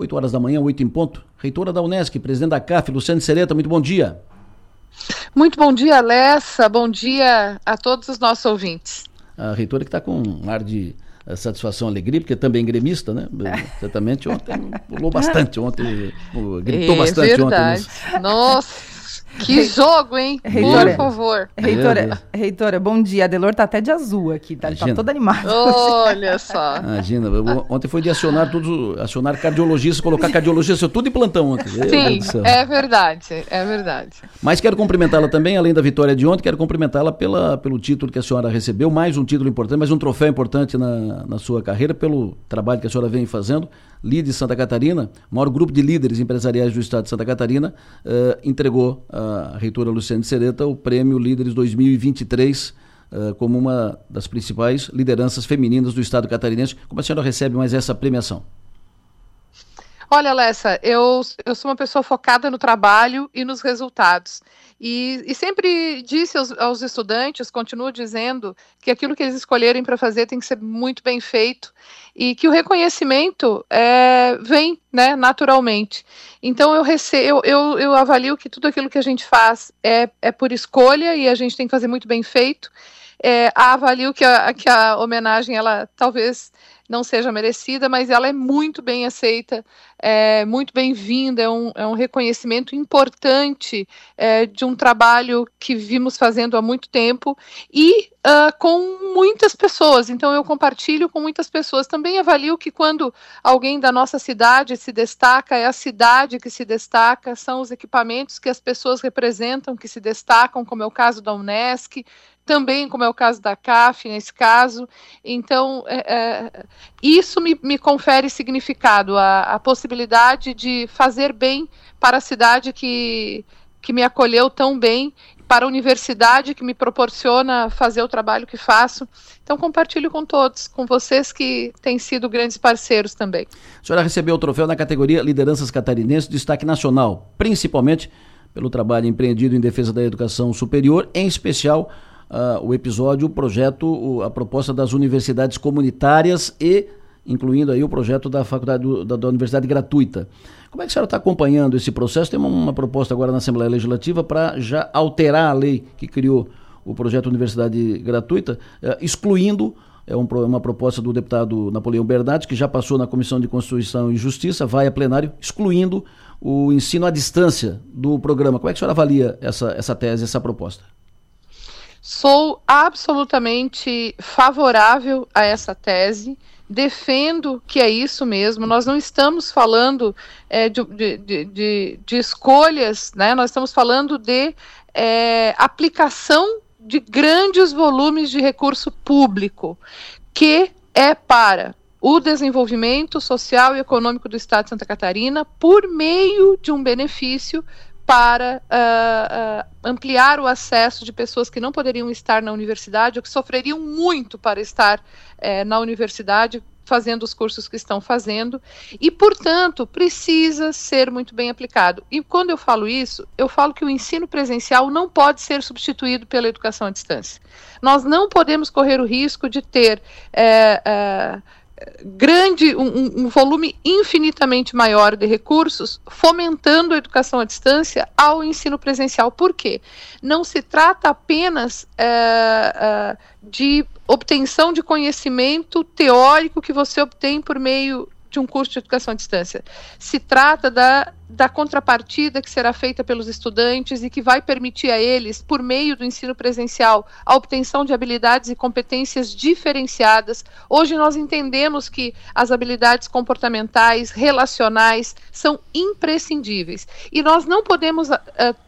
8 horas da manhã, 8 em ponto. Reitora da Unesc, presidente da CAF, Luciane Sereta, muito bom dia. Muito bom dia, Alessa. Bom dia a todos os nossos ouvintes. A reitora que está com um ar de eh, satisfação, alegria, porque também gremista, né? Certamente ontem pulou bastante, ontem gritou é bastante verdade. ontem. Nossa! Que jogo, hein? Reitora, Por favor. Reitora, reitora, bom dia. A Delor tá até de azul aqui, tá, tá todo animado. Olha só. Imagina, ontem foi de acionar todos, acionar cardiologistas, colocar cardiologista tudo em plantão ontem. Sim, é verdade, é verdade. Mas quero cumprimentá-la também, além da vitória de ontem, quero cumprimentá-la pela, pelo título que a senhora recebeu, mais um título importante, mais um troféu importante na, na sua carreira, pelo trabalho que a senhora vem fazendo. Líder Santa Catarina, maior grupo de líderes empresariais do estado de Santa Catarina, uh, entregou a reitora Luciane Sereta o prêmio Líderes 2023 uh, como uma das principais lideranças femininas do estado catarinense. Como a senhora recebe mais essa premiação? Olha, Lessa, eu, eu sou uma pessoa focada no trabalho e nos resultados. E, e sempre disse aos, aos, estudantes, continuo dizendo, que aquilo que eles escolherem para fazer tem que ser muito bem feito e que o reconhecimento é, vem né, naturalmente. Então eu, recebo, eu, eu, eu avalio que tudo aquilo que a gente faz é, é por escolha e a gente tem que fazer muito bem feito. É, avalio que a, que a homenagem ela talvez não seja merecida, mas ela é muito bem aceita, é muito bem-vinda, é um, é um reconhecimento importante é, de um trabalho que vimos fazendo há muito tempo e uh, com muitas pessoas. Então, eu compartilho com muitas pessoas. Também avalio que quando alguém da nossa cidade se destaca, é a cidade que se destaca, são os equipamentos que as pessoas representam que se destacam, como é o caso da Unesc, também, como é o caso da CAF, nesse caso. Então, é, é, isso me, me, confere significado, a, a, possibilidade de fazer bem para a cidade que, que me acolheu tão bem, para a universidade que me proporciona fazer o trabalho que faço. Então, compartilho com todos, com vocês que têm sido grandes parceiros também. A senhora recebeu o troféu na categoria Lideranças Catarinenses, destaque nacional, principalmente pelo trabalho empreendido em defesa da educação superior, em especial uh, o episódio, o projeto, a proposta das universidades comunitárias e incluindo aí o projeto da faculdade do, da, da, universidade gratuita. Como é que a senhora está acompanhando esse processo? Tem uma, uma proposta agora na Assembleia Legislativa para já alterar a lei que criou o projeto Universidade Gratuita, uh, excluindo é um, uma proposta do deputado Napoleão Bernardes, que já passou na Comissão de Constituição e Justiça, vai a plenário, excluindo o ensino à distância do programa. Como é que a senhora avalia essa, essa tese, essa proposta? Sou absolutamente favorável a essa tese, defendo que é isso mesmo. Nós não estamos falando é, de, de, de, de, escolhas, né? nós estamos falando de é, aplicação de grandes volumes de recurso público, que é para o desenvolvimento social e econômico do Estado de Santa Catarina por meio de um benefício para uh, uh, ampliar o acesso de pessoas que não poderiam estar na universidade ou que sofreriam muito para estar uh, na universidade fazendo os cursos que estão fazendo e, portanto, precisa ser muito bem aplicado. E quando eu falo isso, eu falo que o ensino presencial não pode ser substituído pela educação à distância. Nós não podemos correr o risco de ter eh, eh, grande, um, um, volume infinitamente maior de recursos, fomentando a educação à distância ao ensino presencial. Por quê? Não se trata apenas é, de obtenção de conhecimento teórico que você obtém por meio de um curso de educação à distância. Se trata da da contrapartida que será feita pelos estudantes e que vai permitir a eles, por meio do ensino presencial, a obtenção de habilidades e competências diferenciadas. Hoje nós entendemos que as habilidades comportamentais, relacionais, são imprescindíveis. E nós não podemos uh,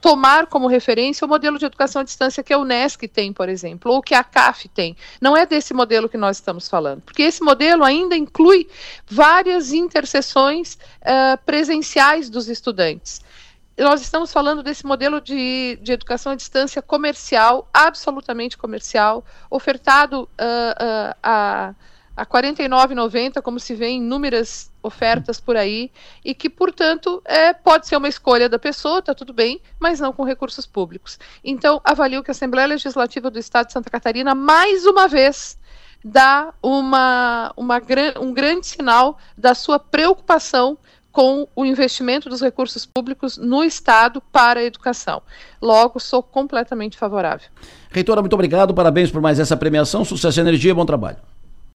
tomar como referência o modelo de educação à distância que a Unesc tem, por exemplo, ou que a CAF tem. Não é desse modelo que nós estamos falando, porque esse modelo ainda inclui várias interseções uh, presenciais dos estudantes. Nós estamos falando desse modelo de, de educação à distância comercial, absolutamente comercial, ofertado uh, uh, a, a R$ 49,90, como se vê em inúmeras ofertas por aí, e que, portanto, é, pode ser uma escolha da pessoa, está tudo bem, mas não com recursos públicos. Então, avalio que a Assembleia Legislativa do Estado de Santa Catarina, mais uma vez, dá uma, uma, um grande sinal da sua preocupação com o investimento dos recursos públicos no Estado para a educação. Logo, sou completamente favorável. Reitora, muito obrigado, parabéns por mais essa premiação, sucesso e energia, bom trabalho.